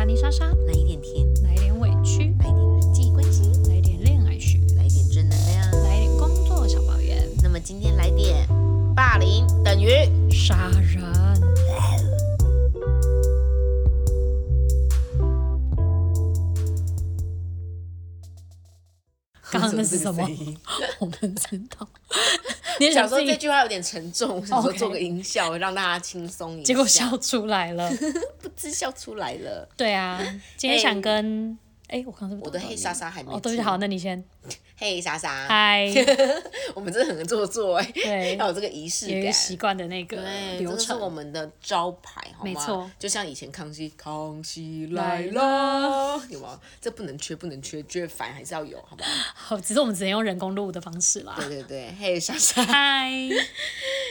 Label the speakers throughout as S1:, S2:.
S1: 凡妮莎莎，
S2: 来一点甜，
S1: 来一点委屈，
S2: 来一点人际关系，
S1: 来一点恋爱学，
S2: 来一点正能量。
S1: 来一点工作小抱怨，
S2: 那么今天来点霸凌等于
S1: 杀人。刚刚那是什么？我们 知道。你也
S2: 想说这句话有点沉重，我想说做个音效，让大家轻松一下。
S1: 结果笑出来了。
S2: 不知笑出来了。
S1: 对啊，今天想跟哎，我刚刚是不是
S2: 我的黑莎莎还没
S1: 哦，对不起，好，那你先。
S2: 嘿，莎莎，
S1: 嗨，
S2: 我们真的很做作哎，
S1: 对，
S2: 要有这个仪式感。
S1: 习惯的那个
S2: 对，
S1: 流
S2: 这个是我
S1: 程。
S2: 们的招牌，好吗？
S1: 没错
S2: 就像以前康熙，康熙来
S1: 来
S2: 了，有吗？这不能缺，不能缺，觉得烦还是要有，好不好？
S1: 好，只是我们只能用人工录的方式啦。
S2: 对对对，嘿，莎莎，
S1: 嗨，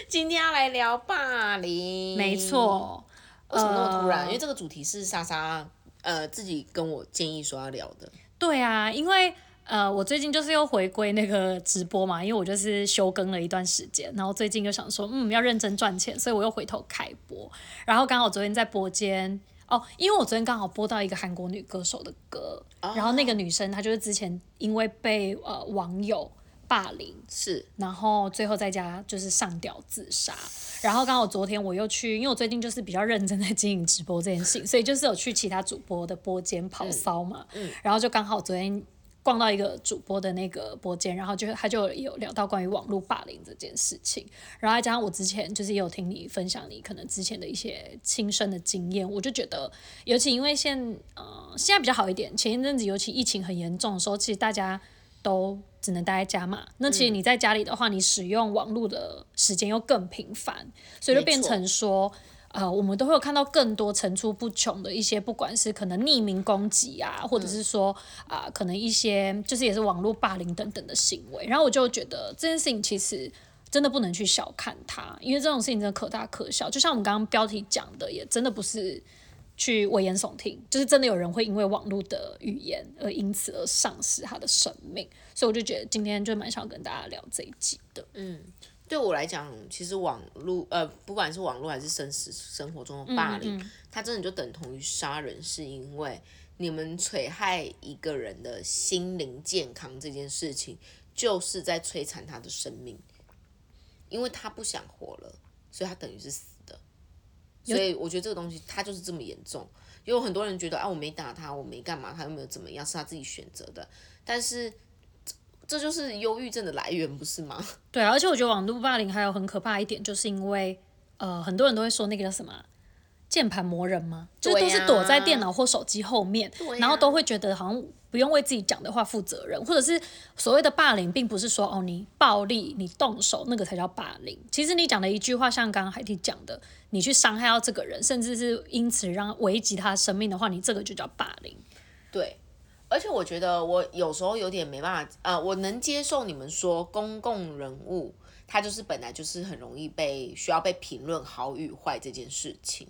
S2: 今天要来聊霸凌，
S1: 没。错。
S2: 为什么那么突然？
S1: 呃
S2: 因为这个主题是莎莎呃自己跟我建议说要聊的。
S1: 对啊，因为呃，我最近就是又回归那个直播嘛，因为我就是休更了一段时间，然后最近就想说，嗯，要认真赚钱，所以我又回头开播。然后刚好昨天在播间哦，因为我昨天刚好播到一个韩国女歌手的歌，然后那个女生她就是之前因为被呃网友霸凌，
S2: 是，
S1: 然后最后在家就是上吊自杀。然后刚好昨天我又去，因为我最近就是比较认真在经营直播这件事情，所以就是有去其他主播的播间跑骚嘛。然后就刚好昨天逛到一个主播的那个播间，然后就他就有聊到关于网络霸凌这件事情，然后再加上我之前就是也有听你分享你可能之前的一些亲身的经验，我就觉得，尤其因为现呃现在比较好一点，前一阵子尤其疫情很严重的时候，其实大家都只能待在家嘛。那其实你在家里的话，你使用网络的时间又更频繁，所以就变成说，呃，我们都会有看到更多层出不穷的一些，不管是可能匿名攻击啊，或者是说啊、可能一些就是也是网络霸凌等等的行为。然后我就觉得这件事情其实。真的不能去小看它，因为这种事情真的可大可小。就像我们刚刚标题讲的，也真的不是去危言耸听，就是真的有人会因为网络的语言而因此而丧失他的生命。所以我就觉得今天就蛮想跟大家聊这一集的。
S2: 嗯对我来讲，其实网络呃，不管是网络还是真实生活中的霸凌，它真的就等同于杀人，是因为你们摧害一个人的心灵健康这件事情，就是在摧残他的生命，因为他不想活了，所以他等于是。所以我觉得这个东西它就是这么严重。有很多人觉得啊，我没打他，我没干嘛，他又没有怎么样，是他自己选择的。但是这这就是忧郁症的来源，不是吗？
S1: 对啊，而且我觉得网络霸凌还有很可怕一点，就是因为呃，很多人都会说那个叫什么啊键盘魔人吗？就是都是躲在电脑或手机后面，然后都会觉得好像不用为自己讲的话负责任，或者是所谓的霸凌，并不是说哦你暴力你动手那个才叫霸凌。其实你讲的一句话，像刚刚海蒂讲的，你去伤害到这个人，甚至是因此让危及他生命的话，你这个就叫霸凌。
S2: 对，而且我觉得我有时候有点没办法，呃，我能接受你们说公共人物他就是本来就是很容易被需要被评论好与坏这件事情，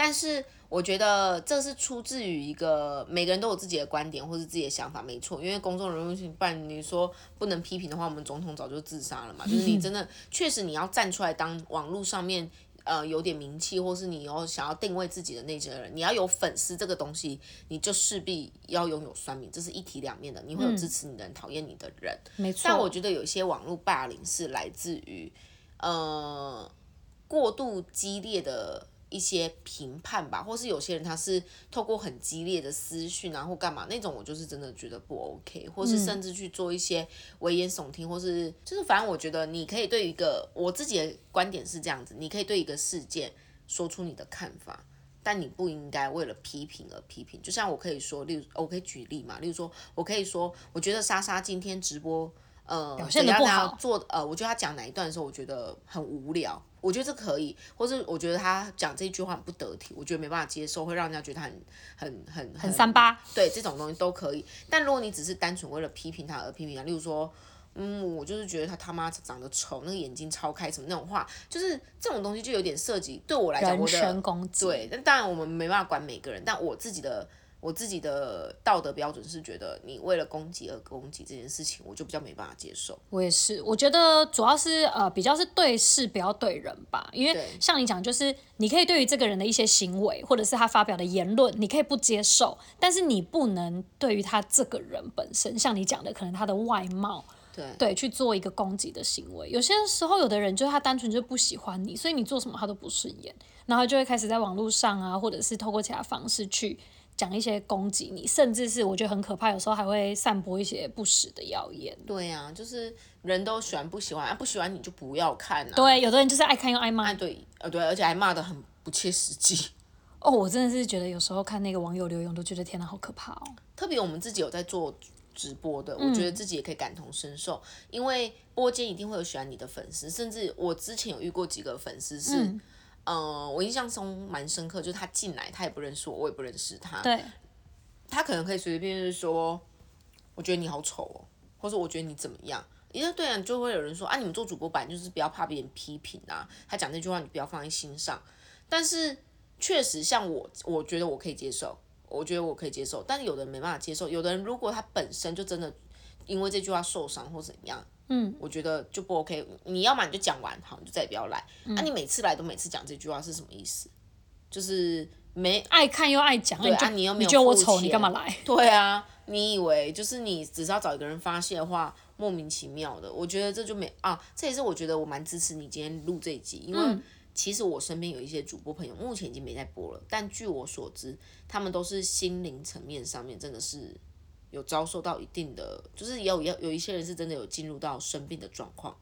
S2: 但是我觉得这是出自于一个每个人都有自己的观点或是自己的想法，没错，因为公众人物，不然你说不能批评的话，我们总统早就自杀了嘛，就是你真的确实你要站出来当网络上面。呃，有点名气，或是你有想要定位自己的那些人，你要有粉丝这个东西，你就势必要拥有酸民，这是一体两面的。你会有支持你的人，讨厌你的人。
S1: 没错，
S2: 但我觉得有些网络霸凌是来自于呃过度激烈的一些评判吧，或是有些人他是透过很激烈的私讯啊或干嘛那种，我就是真的觉得不 OK，或是甚至去做一些危言耸听，或是就是反正我觉得你可以对一个我自己的观点是这样子，你可以对一个事件说出你的看法。但你不应该为了批评而批评，就像我可以说，例如我可以举例嘛，例如说，我可以说，我觉得莎莎今天直播，呃，
S1: 表现得不好
S2: 做，呃，我觉得她讲哪一段的时候，我觉得很无聊，我觉得这可以，或是我觉得他讲这句话很不得体，我觉得没办法接受，会让人家觉得他很很很
S1: 很三八。
S2: 对这种东西都可以。但如果你只是单纯为了批评他而批评他，例如说，嗯，我就是觉得他他妈长得丑，那个眼睛超开什么那种话，就是这种东西就有点涉及对我来讲，我
S1: 人
S2: 的
S1: 身攻击，
S2: 对，但当然我们没办法管每个人，但我自己的我自己的道德标准是觉得你为了攻击而攻击这件事情，我就比较没办法接受。
S1: 我也是，我觉得主要是呃比较是对事不要对人吧，因为像你讲，就是你可以对于这个人的一些行为或者是他发表的言论，你可以不接受，但是你不能对于他这个人本身，像你讲的，可能他的外貌。
S2: 对
S1: 对，去做一个攻击的行为。有些时候，有的人就是他单纯就不喜欢你，所以你做什么他都不顺眼，然后就会开始在网络上啊，或者是透过其他方式去讲一些攻击你，甚至是我觉得很可怕，有时候还会散播一些不实的谣言。
S2: 对呀、就是人都喜欢不喜欢，啊不喜欢你就不要看啊。
S1: 对，有的人就是爱看又爱骂
S2: 啊，。对，呃对，而且还骂的很不切实际。
S1: 哦，我真的是觉得有时候看那个网友留言，都觉得天哪，好可怕哦。
S2: 特别我们自己有在做直播的，我觉得自己也可以感同身受，因为播间一定会有喜欢你的粉丝，甚至我之前有遇过几个粉丝是，嗯、我印象中蛮深刻，就是他进来他也不认识我，我也不认识他，
S1: 对，
S2: 他可能可以随随便便说，我觉得你好丑哦，或者我觉得你怎么样。因为对啊，就会有人说啊，你们做主播版就是不要怕别人批评啊，他讲那句话你不要放在心上。但是确实，像我，我觉得我可以接受，我觉得我可以接受，但是有的人没办法接受。有的人如果他本身就真的因为这句话受伤或怎样，嗯，我觉得就不 OK。你要么你就讲完，好，你就再也不要来。那、你每次来都每次讲这句话是什么意思？就是没
S1: 爱看又爱讲，
S2: 对啊你又没有
S1: 觉得我丑，你干嘛来？
S2: 对啊，你以为就是你只是要找一个人发泄的话，莫名其妙的，我觉得这就没啊，这也是我觉得我蛮支持你今天录这一集，因为其实我身边有一些主播朋友，目前已经没在播了，但据我所知，他们都是心灵层面上面真的是有遭受到一定的，就是也有有有一些人是真的有进入到生病的状况，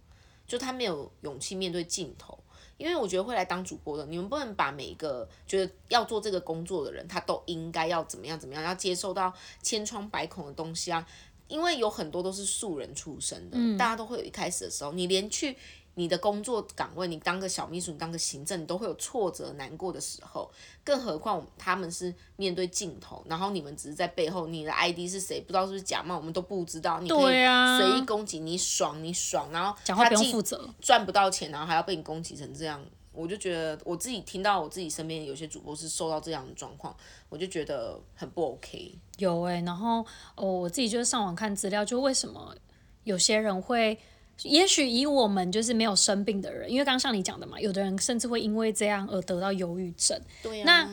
S2: 就他没有勇气面对镜头。因为我觉得会来当主播的，你们不能把每一个觉得要做这个工作的人，他都应该要怎么样怎么样，要接受到千疮百孔的东西啊。因为有很多都是素人出身的，大家都会有一开始的时候，你连去你的工作岗位，你当个小秘书，你当个行政，你都会有挫折、难过的时候。更何况他们是面对镜头，然后你们只是在背后，你的 ID 是谁，不知道是不是假冒，我们都不知道。你可以随意攻击你爽你爽，然后
S1: 讲话不用负责。
S2: 赚不到钱，然后还要被你攻击成这样，我就觉得我自己听到我自己身边有些主播是受到这样的状况，我就觉得很不 OK。
S1: 有诶、然后哦，我自己就是上网看资料，就为什么有些人会，也许以我们就是没有生病的人，因为刚刚像你讲的嘛，有的人甚至会因为这样而得到忧郁症，
S2: 对呀、
S1: 那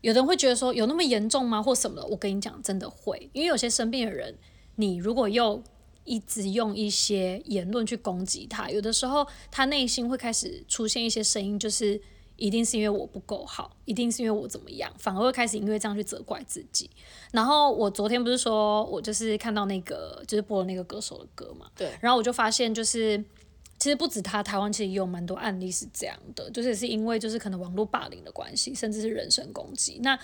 S1: 有的人会觉得说有那么严重吗，或什么的？我跟你讲，真的会，因为有些生病的人，你如果又一直用一些言论去攻击他，有的时候他内心会开始出现一些声音，就是一定是因为我不够好，一定是因为我怎么样，反而会开始因为这样去责怪自己。然后我昨天不是说我就是看到那个就是播了那个歌手的歌嘛，
S2: 对
S1: 然后我就发现就是。其实不止他，台湾其实也有蛮多案例是这样的，就是是因为就是可能网络霸凌的关系，甚至是人身攻击。那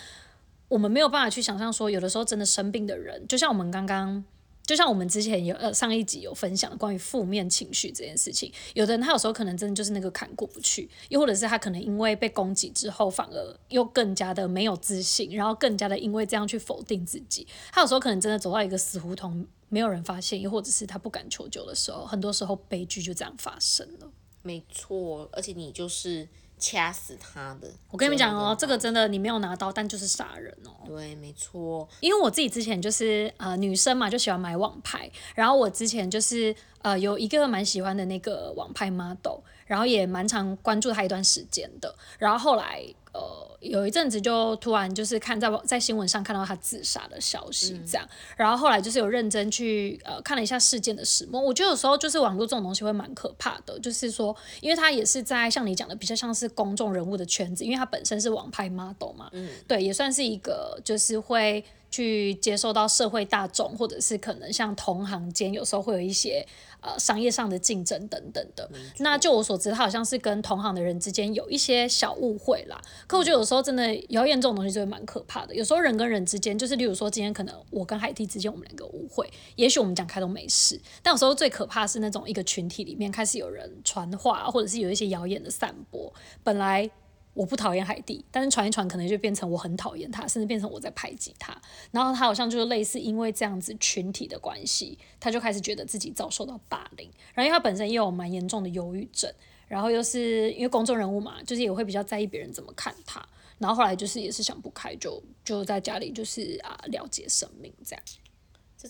S1: 我们没有办法去想象说，有的时候真的生病的人，就像我们刚刚，就像我们之前有呃上一集有分享关于负面情绪这件事情，有的人他有时候可能真的就是那个坎过不去，又或者是他可能因为被攻击之后，反而又更加的没有自信，然后更加的因为这样去否定自己。他有时候可能真的走到一个死胡同，没有人发现，又或者是他不敢求救的时候，很多时候悲剧就这样发生了。
S2: 没错，而且你就是掐死他的。
S1: 我跟你们讲哦，这个真的你没有拿刀，但就是杀人哦。
S2: 对，没错，
S1: 因为我自己之前就是呃女生嘛，就喜欢买网拍，然后我之前就是呃有一个蛮喜欢的那个网拍 model，然后也蛮常关注他一段时间的，然后后来呃有一阵子就突然就是看在在新闻上看到他自杀的消息这样，然后后来就是有认真去呃看了一下事件的始末，我觉得有时候就是网络这种东西会蛮可怕的，就是说因为他也是在像你讲的比较像是公众人物的圈子，因为他本身是网拍 model 嘛，嗯。对，也算是一个就是会去接受到社会大众，或者是可能像同行间有时候会有一些呃商业上的竞争等等的。那就我所知，他好像是跟同行的人之间有一些小误会啦。可我觉得有时候真的谣言这种东西就会蛮可怕的。有时候人跟人之间，就是例如说今天可能我跟海蒂之间我们两个误会，也许我们讲开都没事，但有时候最可怕是那种一个群体里面开始有人传话，或者是有一些谣言的散播，本来。我不讨厌海蒂，但是传一传可能就变成我很讨厌他，甚至变成我在排挤他。然后他好像就是类似因为这样子群体的关系，他就开始觉得自己遭受到霸凌。然后因为他本身也有蛮严重的忧郁症，然后又是因为公众人物嘛，就是也会比较在意别人怎么看他。然后后来就是也是想不开，就就在家里就是啊了解生命这样。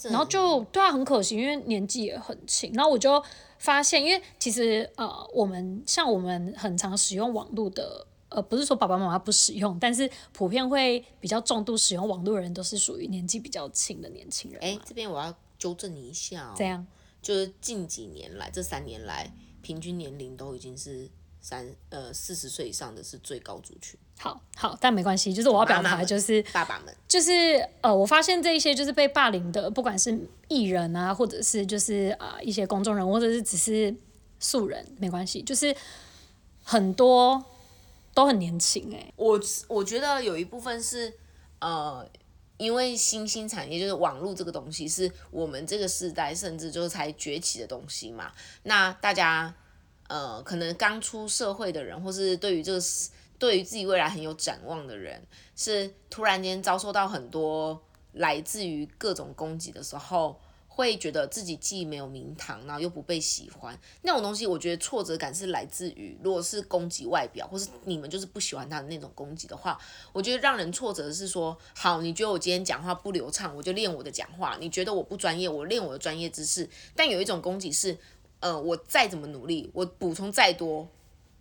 S1: 然后就对啊，很可惜，因为年纪也很轻。然后我就发现，因为其实呃，我们像我们很常使用网络的，呃，不是说爸爸妈妈不使用，但是普遍会比较重度使用网络的人，都是属于年纪比较轻的年轻人。
S2: 哎，这边我要纠正你一下哦。
S1: 这样？
S2: 就是近几年来，这三年来，平均年龄都已经是。三呃四十岁以上的是最高族群。
S1: 好，好，但没关系，就是我要表达的就是
S2: 爸爸们，
S1: 就是呃，我发现这一些就是被霸凌的，不管是艺人啊，或者是就是啊一些公众人物，或者是只是素人，没关系，就是很多都很年轻哎。
S2: 我我觉得有一部分是呃，因为新兴产业就是网络这个东西是我们这个时代甚至就是才崛起的东西嘛，那大家。呃，可能刚出社会的人，或是对于这个对于自己未来很有展望的人，是突然间遭受到很多来自于各种攻击的时候，会觉得自己既没有名堂，然后又不被喜欢。那种东西，我觉得挫折感是来自于，如果是攻击外表，或是你们就是不喜欢他的那种攻击的话，我觉得让人挫折的是说，好，你觉得我今天讲话不流畅，我就练我的讲话；你觉得我不专业，我练我的专业知识。但有一种攻击是。呃，我再怎么努力，我补充再多，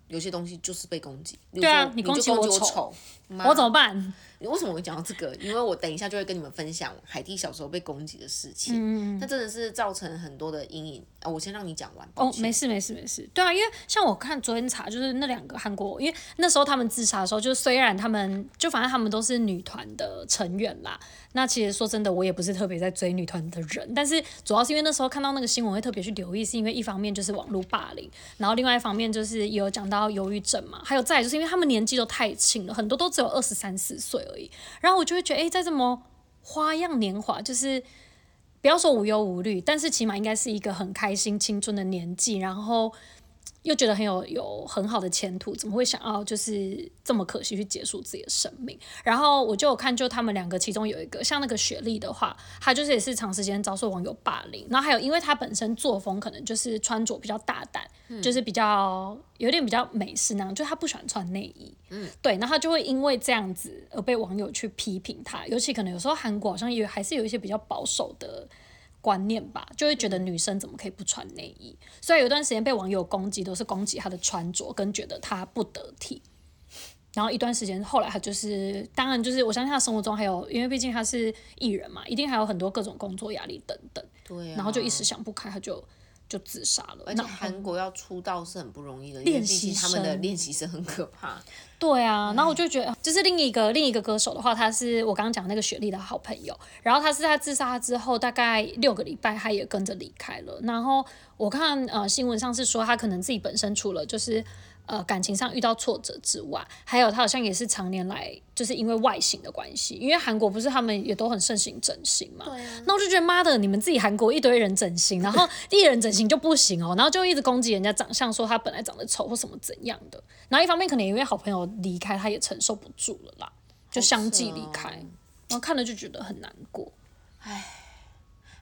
S2: 有些东西就是被攻击。
S1: 对啊，
S2: 你
S1: 攻击
S2: 我
S1: 丑，我怎么办？
S2: 你为什么会讲到这个？因为我等一下就会跟你们分享海蒂小时候被攻击的事情。嗯那真的是造成很多的阴影。啊，我先让你讲完。
S1: 哦，没事没事没事。对啊，因为像我看昨天查，就是那两个韩国，因为那时候他们自杀的时候，就是虽然他们就反正他们都是女团的成员啦。那其实说真的，我也不是特别在追女团的人，但是主要是因为那时候看到那个新闻会特别去留意，是因为一方面就是网络霸凌，然后另外一方面就是也有讲到忧郁症嘛，还有再就是因为他们年纪都太轻了，很多都只有二十三四岁而然后我就会觉得，哎，在这么花样年华，就是不要说无忧无虑，但是起码应该是一个很开心青春的年纪，然后。又觉得很有有很好的前途，怎么会想要就是这么可惜去结束自己的生命？然后我就有看，就他们两个其中有一个像那个雪莉的话，她就是也是长时间遭受网友霸凌。然后还有，因为她本身作风可能就是穿着比较大胆，就是比较有点比较美式那样，就她不喜欢穿内衣。嗯，对，然后就会因为这样子而被网友去批评她。尤其可能有时候韩国好像也还是有一些比较保守的。观念吧，就会觉得女生怎么可以不穿内衣？所以有段时间被网友攻击，都是攻击她的穿着，跟觉得她不得体。然后一段时间后来，她就是当然就是我相信她生活中还有，因为毕竟她是艺人嘛，一定还有很多各种工作压力等等。
S2: 对。
S1: 然后就一时想不开，她就。就自杀了。
S2: 而且韩国要出道是很不容易的，练习他们的练习生很可怕。
S1: 对啊，然后我就觉得，就是另一个另一个歌手的话，他是我刚刚讲那个雪莉的好朋友。然后他是在自杀之后大概六个礼拜，他也跟着离开了。然后我看呃新闻上是说，他可能自己本身除了就是。呃，感情上遇到挫折之外，还有他好像也是常年来就是因为外形的关系，因为韩国不是他们也都很盛行整形嘛。那我就觉得妈的，你们自己韩国一堆人整形，然后第 一人整形就不行哦，然后就一直攻击人家长相，说他本来长得丑或什么怎样的。然后一方面可能因为好朋友离开，他也承受不住了啦，就相继离开，然后看了就觉得很难过。
S2: 唉，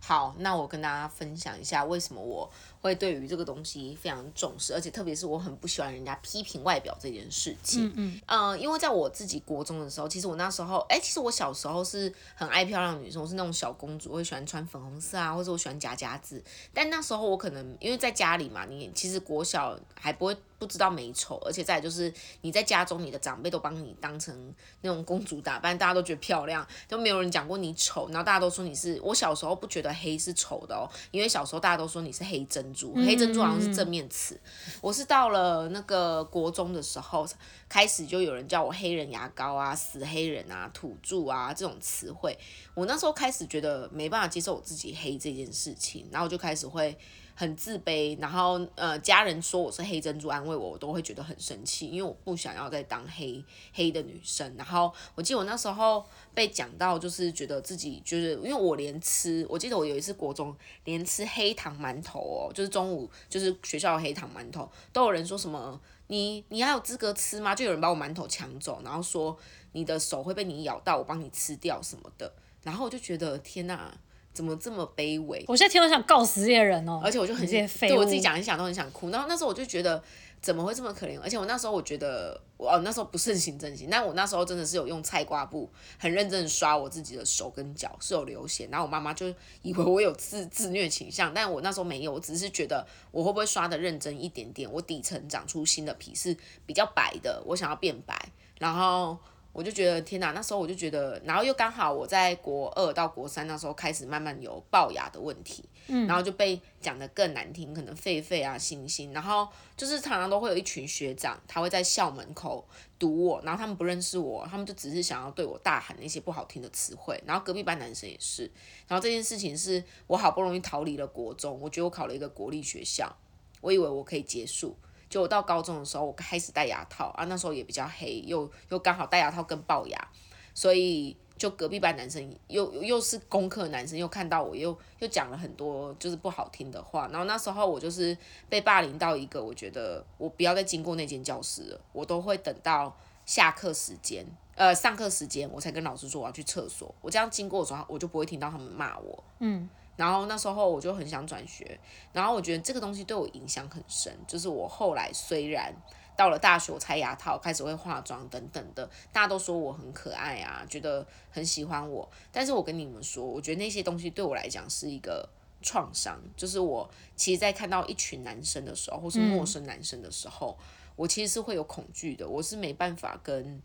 S2: 好，那我跟大家分享一下为什么我。会对于这个东西非常重视，而且特别是我很不喜欢人家批评外表这件事情。嗯嗯。呃，因为在我自己国中的时候，其实我那时候，哎，其实我小时候是很爱漂亮女生，我是那种小公主，我会喜欢穿粉红色啊，或者我喜欢夹夹子。但那时候我可能因为在家里嘛，你其实国小还不会不知道美丑，而且再就是你在家中，你的长辈都帮你当成那种公主打扮，大家都觉得漂亮，都没有人讲过你丑。然后大家都说你是，我小时候不觉得黑是丑的哦，因为小时候大家都说你是黑珍珠。黑珍珠好像是正面词，我是到了那个国中的时候，开始就有人叫我黑人牙膏啊、死黑人啊、土著啊这种词汇，我那时候开始觉得没办法接受我自己黑这件事情，然后就开始会。很自卑，然后呃，家人说我是黑珍珠安慰我，我都会觉得很生气，因为我不想要再当黑黑的女生。然后我记得我那时候被讲到，就是觉得自己就是因为我连吃，我记得我有一次国中连吃黑糖馒头哦，就是中午就是学校的黑糖馒头，都有人说什么你你还有资格吃吗？就有人把我馒头抢走，然后说你的手会被你咬到，我帮你吃掉什么的。然后我就觉得天哪！怎么这么卑微？
S1: 我现在听到想告死这些人哦、
S2: 而且我就很
S1: 废物
S2: 对我自己讲一想都很想哭。然后那时候我就觉得怎么会这么可怜？而且我那时候我觉得我哦那时候不盛行整形，但我那时候真的是有用菜瓜布很认真的刷我自己的手跟脚是有流血，然后我妈妈就以为我有自自虐倾向，但我那时候没有，我只是觉得我会不会刷的认真一点点，我底层长出新的皮是比较白的，我想要变白，然后。我就觉得天哪，那时候我就觉得，然后又刚好我在国二到国三那时候开始慢慢有龅牙的问题，然后就被讲的更难听，可能狒狒啊、星星，然后就是常常都会有一群学长，他会在校门口堵我，然后他们不认识我，他们就只是想要对我大喊那些不好听的词汇，然后隔壁班男生也是，然后这件事情是我好不容易逃离了国中，我觉得我考了一个国立学校，我以为我可以结束。就我到高中的时候，我开始戴牙套啊，那时候也比较黑，又又刚好戴牙套跟龅牙，所以就隔壁班男生又又是功课男生，又看到我又又讲了很多就是不好听的话，然后那时候我就是被霸凌到一个，我觉得我不要再经过那间教室了，我都会等到下课时间，呃，上课时间我才跟老师说我要去厕所，我这样经过的时候，我就不会听到他们骂我，嗯。然后那时候我就很想转学，然后我觉得这个东西对我影响很深，就是我后来虽然到了大学，我拆牙套，开始会化妆等等的，大家都说我很可爱啊，觉得很喜欢我，但是我跟你们说，我觉得那些东西对我来讲是一个创伤，就是我其实，在看到一群男生的时候，或是陌生男生的时候，我其实是会有恐惧的，我是没办法跟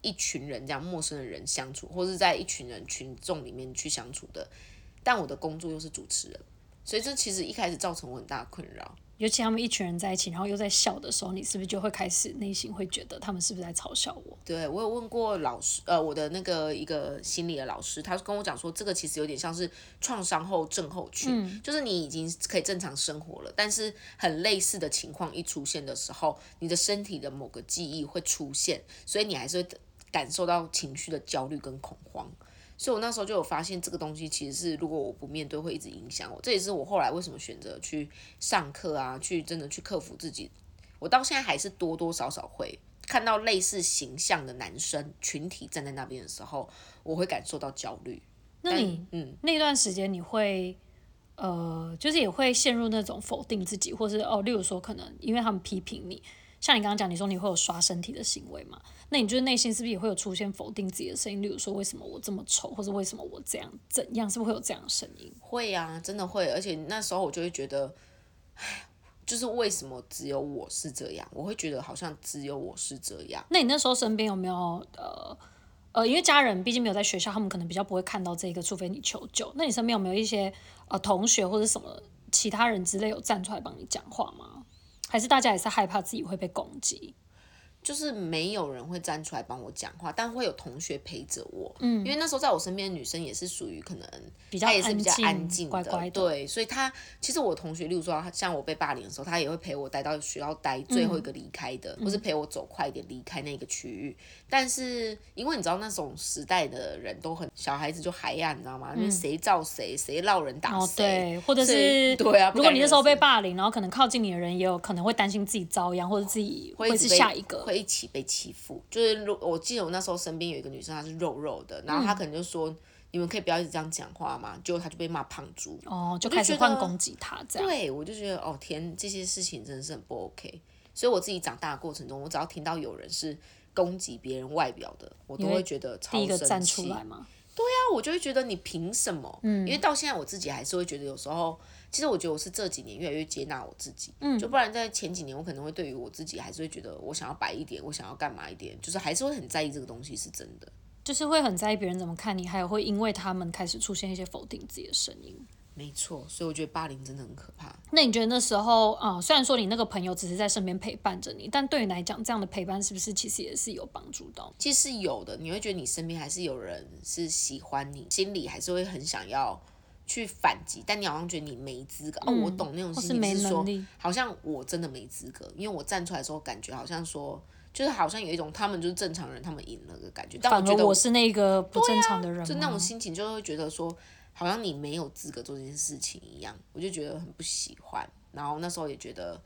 S2: 一群人这样陌生的人相处，或是在一群人群众里面去相处的。但我的工作又是主持人，所以这其实一开始造成我很大的困扰。
S1: 尤其他们一群人在一起，然后又在笑的时候，你是不是就会开始内心会觉得他们是不是在嘲笑我？
S2: 对我有问过老师，呃，我的那个一个心理的老师，他跟我讲说，这个其实有点像是创伤后症候群，就是你已经可以正常生活了，但是很类似的情况一出现的时候，你的身体的某个记忆会出现，所以你还是会感受到情绪的焦虑跟恐慌。所以我那时候就有发现，这个东西其实是如果我不面对，会一直影响我。这也是我后来为什么选择去上课啊，去真的去克服自己。我到现在还是多多少少会看到类似形象的男生群体站在那边的时候，我会感受到焦虑。
S1: 那你嗯那段时间你会呃，就是也会陷入那种否定自己，或是哦，例如说可能因为他们批评你。像你刚刚讲，你说你会有刷身体的行为嘛？那你就是内心是不是也会有出现否定自己的声音？例如说，为什么我这么丑，或者为什么我这样怎样？是不是会有这样的声音？
S2: 会啊，真的会。而且那时候我就会觉得，唉，就是为什么只有我是这样？我会觉得好像只有我是这样。
S1: 那你那时候身边有没有呃呃，因为家人毕竟没有在学校，他们可能比较不会看到这个，除非你求救。那你身边有没有一些呃同学或者什么其他人之类有站出来帮你讲话吗？还是大家也是害怕自己会被攻击，
S2: 就是没有人会站出来帮我讲话，但会有同学陪着我。嗯，因为那时候在我身边的女生也是属于可能，
S1: 比较
S2: 也是比较安静
S1: 的，
S2: 对，所以她其实我同学，例如说像我被霸凌的时候，她也会陪我待到学校待最后一个离开的，或是陪我走快一点离开那个区域。但是因为你知道那种时代的人都很小孩子就还呀，你知道吗？因为谁罩谁，谁闹人打
S1: 谁，或者是
S2: 对啊。
S1: 如果你那时候被霸凌，然后可能靠近你的人也有可能会担心自己遭殃，或者自己会是下一个，
S2: 会一起被欺负。就是我记得我那时候身边有一个女生，她是肉肉的，然后她可能就说：“你们可以不要一直这样讲话嘛。”结果她就被骂胖猪，
S1: 哦，就开始换攻击她这样。
S2: 对，我就觉得哦天，这些事情真的是很不 OK。所以我自己长大的过程中，我只要听到有人是。攻击别人外表的，我都会觉得超生气。对啊，我就会觉得你凭什么？嗯，因为到现在我自己还是会觉得，有时候其实我觉得我是这几年越来越接纳我自己。嗯，就不然在前几年，我可能会对于我自己还是会觉得我想要白一点，我想要干嘛一点，就是还是会很在意这个东西是真的。
S1: 就是会很在意别人怎么看你，还有会因为他们开始出现一些否定自己的声音。
S2: 没错，所以我觉得霸凌真的很可怕。
S1: 那你觉得那时候啊，虽然说你那个朋友只是在身边陪伴着你，但对你来讲，这样的陪伴是不是其实也是有帮助到？
S2: 其实有的，你会觉得你身边还是有人是喜欢你，心里还是会很想要去反击，但你好像觉得你没资格。哦，我懂那种心情，是说好像我真的没资格，因为我站出来的时候，感觉好像说，就是好像有一种他们就是正常人，他们赢了的感觉。但我觉得
S1: 我是那个不正常的人，
S2: 就那种心情就会觉得说。好像你没有资格做这件事情一样，我就觉得很不喜欢。然后那时候也觉得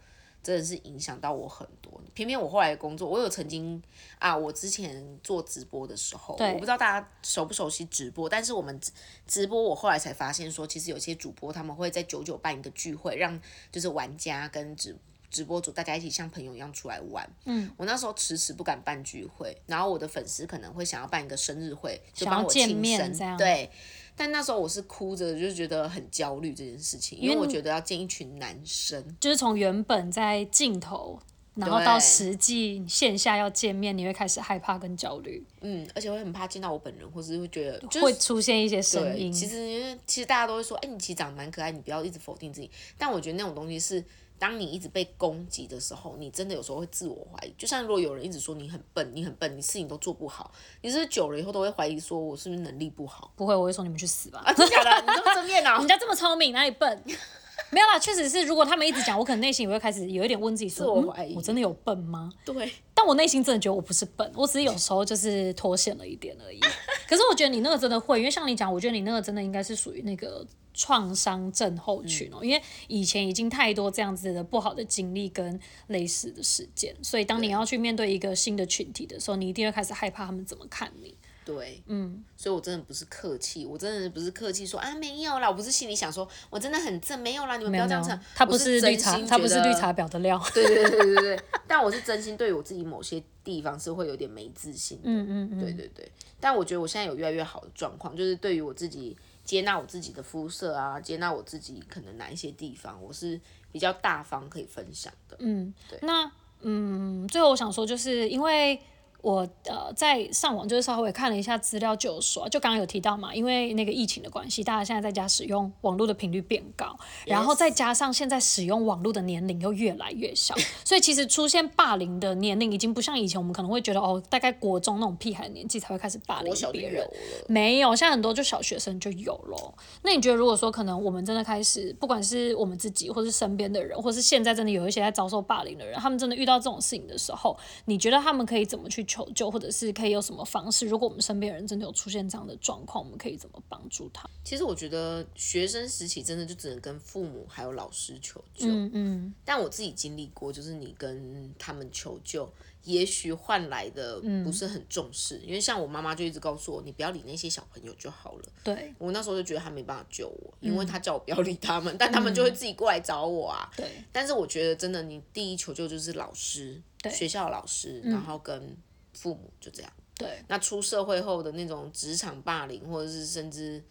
S2: 真的是影响到我很多。偏偏我后来的工作，我有曾经啊，我之前做直播的时候，我不知道大家熟不熟悉直播，但是我们直播，我后来才发现说，其实有些主播他们会在九九办一个聚会，让就是玩家跟直直播主大家一起像朋友一样出来玩。
S1: 嗯，
S2: 我那时候迟迟不敢办聚会，然后我的粉丝可能会想要办一个生日会，就帮我庆生对。但那时候我是哭着，就觉得很焦虑这件事情，因为我觉得要见一群男生，
S1: 就是从原本在镜头，然后到实际线下要见面，你会开始害怕跟焦虑，
S2: 嗯，而且会很怕见到我本人，或是会觉得就是
S1: 会出现一些声，音。
S2: 其实因为其实大家都会说，哎、你其实长得蛮可爱，你不要一直否定自己。但我觉得那种东西是，当你一直被攻击的时候，你真的有时候会自我怀疑。就像如果有人一直说你很笨，你很笨，你事情都做不好，你是不是久了以后都会怀疑说我是不是能力不好
S1: 不会，我会说你们去死吧。
S2: 啊？真的假的？你这么正面啊
S1: 人？家这么聪明，哪里笨？没有啦，确实是，如果他们一直讲，我可能内心也会开始有一点问自己说，
S2: 自我怀疑
S1: 嗯，我真的有笨吗？
S2: 对，
S1: 但我内心真的觉得我不是笨，我只是有时候就是脱线了一点而已。可是我觉得你那个真的会，因为像你讲，我觉得你那个真的应该是属于那个创伤症候群哦、因为以前已经太多这样子的不好的经历跟类似的事件，所以当你要去面对一个新的群体的时候，你一定会开始害怕他们怎么看你。
S2: 对，嗯，所以我真的不是客气，我真的不是客气说啊没有啦，我不是心里想说我真的很正，没有啦，你们不要这样想，，
S1: 他不
S2: 是
S1: 绿茶，他不是绿茶婊的料。
S2: 对对对对对对，但我是真心对我自己某些地方是会有点没自信的。
S1: 嗯嗯嗯，
S2: 对对对，但我觉得我现在有越来越好的状况，就是对于我自己接纳我自己的肤色啊，接纳我自己可能哪一些地方，我是比较大方可以分享的。
S1: 嗯，对那嗯，最后我想说，就是因为我呃在上网就是稍微看了一下资料，就有说，就刚刚有提到嘛，因为那个疫情的关系，大家现在在家使用网络的频率变高，然后再加上现在使用网络的年龄又越来越小，所以其实出现霸凌的年龄已经不像以前我们可能会觉得哦，大概国中那种屁孩年纪才会开始霸凌别人。没有，现在很多就小学生就有了。那你觉得，如果说可能我们真的开始，不管是我们自己，或是身边的人，或是现在真的有一些在遭受霸凌的人，他们真的遇到这种事情的时候，你觉得他们可以怎么去求救，或者是可以有什么方式？如果我们身边人真的有出现这样的状况，我们可以怎么帮助他？
S2: 其实我觉得学生时期真的就只能跟父母还有老师求救，
S1: 嗯嗯，
S2: 但我自己经历过，就是你跟他们求救，也许换来的不是很重视，因为像我妈妈就一直告诉我，你不要理那些小朋友就好了。
S1: 对
S2: 我那时候就觉得他没办法救我，因为他叫我不要理他们，但他们就会自己过来找我啊。
S1: 对
S2: 但是我觉得真的，你第一求救就是老师，学校的老师，然后跟父母就这样。
S1: 对，
S2: 那出社会后的那种职场霸凌，或者是甚至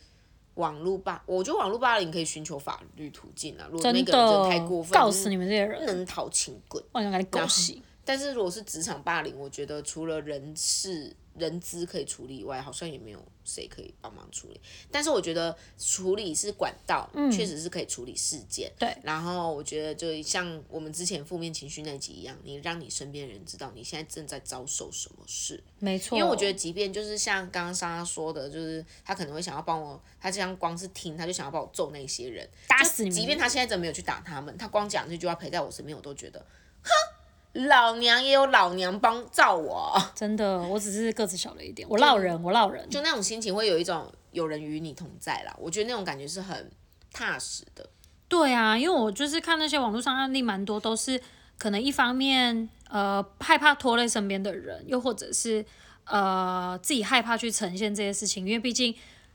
S2: 网络霸，我觉得网络霸凌可以寻求法律途径啊。如果那
S1: 真
S2: 个人真的太过分，
S1: 告死你们这些
S2: 不
S1: 人，
S2: 能讨情滚。
S1: 我想给你狗洗。
S2: 但是如果是职场霸凌，我觉得除了人事人资可以处理以外，好像也没有谁可以帮忙处理。但是我觉得处理是管道，确实是可以处理事件。
S1: 对
S2: 然后我觉得就像我们之前负面情绪那集一样，你让你身边人知道你现在正在遭受什么事。
S1: 没错，
S2: 因为我觉得，即便就是像刚刚莎莎说的，就是他可能会想要帮我，他这样光是听，他就想要帮我揍那些人，
S1: 打死你
S2: 即便他现在真的没有去打他们，他光讲这句话陪在我身边，我都觉得，哼，老娘也有老娘帮照我，
S1: 真的，我只是个子小了一点，我闹人，我闹人。
S2: 就那种心情会有一种有人与你同在啦。我觉得那种感觉是很踏实的。
S1: 对啊，因为我就是看那些网络上案例，蛮多都是可能一方面呃害怕拖累身边的人，又或者是呃自己害怕去呈现这些事情，因为毕竟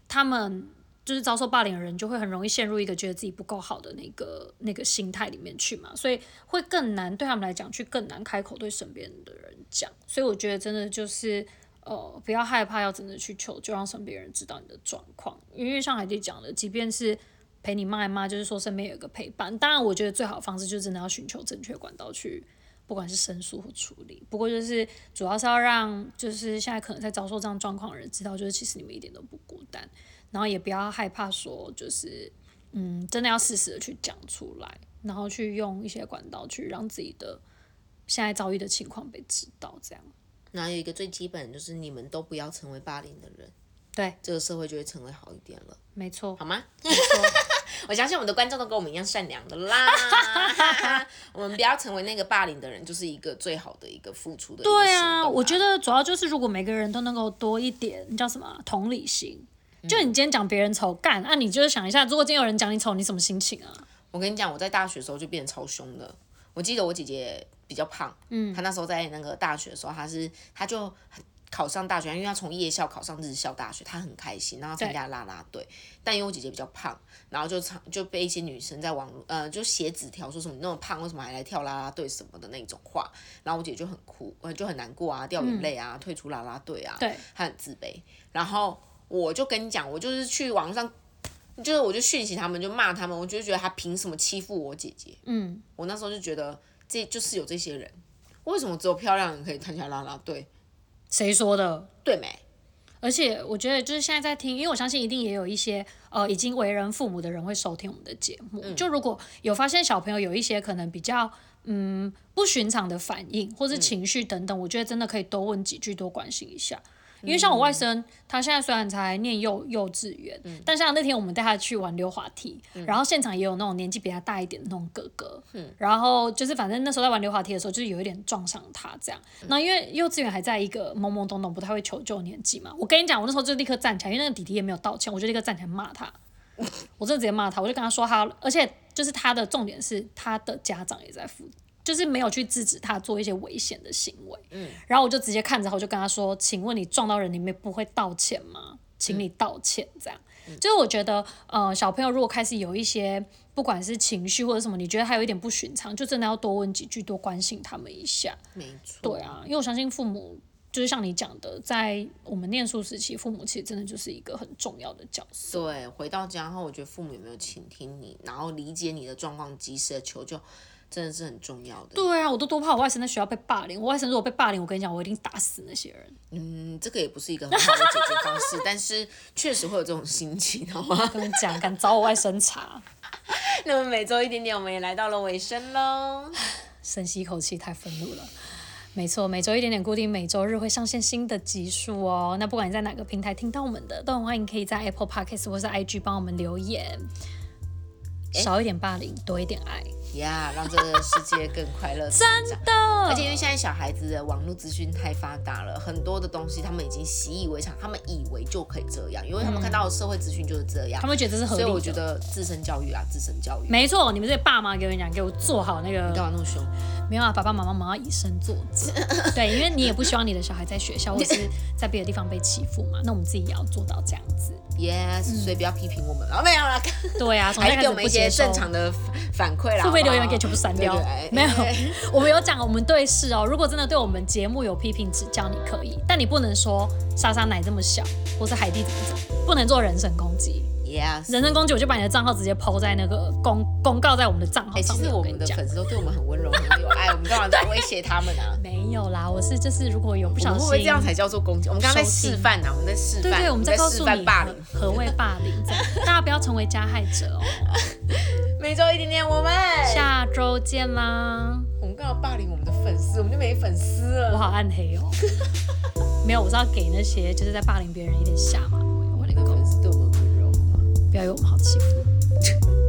S1: 他们就是遭受霸凌的人，就会很容易陷入一个觉得自己不够好的那个那个心态里面去嘛，所以会更难对他们来讲去更难开口对身边的人讲，所以我觉得真的就是。呃，不要害怕，要真的去求救，让身边人知道你的状况。因为像海蒂讲的，即便是陪你骂一骂，就是说身边有一个陪伴。当然，我觉得最好的方式就是真的要寻求正确管道去，不管是申诉或处理。不过就是主要是要让就是现在可能在遭受这样状况的人知道，就是其实你们一点都不孤单，然后也不要害怕说就是嗯，真的要适时的去讲出来，然后去用一些管道去让自己的现在遭遇的情况被知道，这样
S2: 然后有一个最基本就是你们都不要成为霸凌的人，
S1: 对，
S2: 这个社会就会成为好一点了，
S1: 没错，
S2: 好吗？
S1: 没错。
S2: 我相信我们的观众都跟我们一样善良的啦。我们不要成为那个霸凌的人，就是一个最好的一个付出的
S1: 对啊，我觉得主要就是如果每个人都能够多一点叫什么啊同理心。就你今天讲别人丑干，那、你就是想一下，如果今天有人讲你丑，你什么心情啊？
S2: 我跟你讲，我在大学的时候就变得超凶的。我记得我姐姐比较胖，嗯，她那时候在那个大学的时候，她是她就很考上大学，因为她从夜校考上日校大学，她很开心，然后参加啦啦队。但因为我姐姐比较胖，然后就常就被一些女生在网络呃就写纸条说什么你那么胖为什么还来跳啦啦队什么的那种话，然后我姐就很哭，呃就很难过啊，掉眼泪啊，退出啦啦队啊，
S1: 对，
S2: 她很自卑。然后我就跟你讲，我就是去网上。就是我就讯息他们，就骂他们，我就觉得他凭什么欺负我姐姐？
S1: 嗯，
S2: 我那时候就觉得这就是有这些人，为什么只有漂亮人可以参加啦啦队？
S1: 谁说的？
S2: 对没？
S1: 而且我觉得就是现在在听，因为我相信一定也有一些呃已经为人父母的人会收听我们的节目。就如果有发现小朋友有一些可能比较嗯不寻常的反应或是情绪等等，我觉得真的可以多问几句，多关心一下。因为像我外甥，他现在虽然才念幼幼稚园，但像那天我们带他去玩溜滑梯，然后现场也有那种年纪比他大一点的那种哥哥，然后就是反正那时候在玩溜滑梯的时候，就是有一点撞上他这样。那因为幼稚园还在一个懵懵懂懂、不太会求救年纪嘛，我跟你讲，我那时候就立刻站起来，因为那个弟弟也没有道歉，我就立刻站起来骂他，我真的直接骂他，我就跟他说他，而且就是他的重点是他的家长也在附。就是没有去制止他做一些危险的行为，嗯，然后我就直接看着他，我就跟他说：“请问你撞到人，你们不会道歉吗？请你道歉。”这样，就是我觉得，呃，小朋友如果开始有一些不管是情绪或者什么，你觉得他有一点不寻常，就真的要多问几句，多关心他们一下。
S2: 没错。
S1: 对啊，因为我相信父母就是像你讲的，在我们念书时期，父母其实真的就是一个很重要的角色。
S2: 对，回到家后，我觉得父母有没有倾听你，然后理解你的状况，及时的求救。真的是很重要的。
S1: 对啊，我都多怕我外甥在学校被霸凌。我外甥如果被霸凌，我跟你讲，我一定打死那些人。
S2: 嗯，这个也不是一个很好的解决方式，但是确实会有这种心情，好吗？
S1: 跟你讲，敢找我外甥查。
S2: 那么每周一点点，我们也来到了尾声喽。
S1: 深吸一口气，太愤怒了。没错，每周一点点，固定每周日会上线新的集数哦。那不管你在哪个平台听到我们的，都很欢迎可以在 Apple Podcast 或是 IG 帮我们留言。少一点霸凌，多一点爱。
S2: 呀，让这个世界更快乐。
S1: 真的，
S2: 而且因为现在小孩子的网络资讯太发达了，很多的东西他们已经习以为常，他们以为就可以这样，因为他们看到的社会资讯就是这样，
S1: 他们觉得这是合理
S2: 的。所以我觉得自身教育啊，自身教育。
S1: 没错，你们这些爸妈给我讲，给我做好那个。
S2: 你干嘛那么凶？
S1: 没有啊，爸爸妈妈们要以身作则。对，因为你也不希望你的小孩在学校或是在别的地方被欺负嘛，那我们自己也要做到这样子。
S2: Yes，所以不要批评我们了，没有了。
S1: 对啊，
S2: 还给我们一些正常的反馈啦。
S1: 付费留言可以全部删掉。没有，我们有讲我们对视哦。如果真的对我们节目有批评指教，你可以，但你不能说莎莎奶这么小，或是海蒂怎么怎么，不能做人身攻击。
S2: Yes，
S1: 人身攻击我就把你的账号直接抛在那个公公告在我们的账号上面。
S2: 其实我们的粉丝都对我们很温柔，很有爱，我们干嘛在威胁他们啊？
S1: 没有啦，我是就是如果有不小心，会不
S2: 会这样才叫做攻击？我们刚刚在示范呢，我们在示范，
S1: 对对，我们在
S2: 告诉你
S1: 何谓霸凌，这样大家不要成为加害者哦。
S2: 每周一点点，我们
S1: 下周见啦。
S2: 我们刚好霸凌我们的粉丝，我们就没粉丝了。
S1: 我好暗黑哦。没有，我是要给那些就是在霸凌别人一点下马威。
S2: 我那个粉丝对我们。不
S1: 要以为我们好欺负。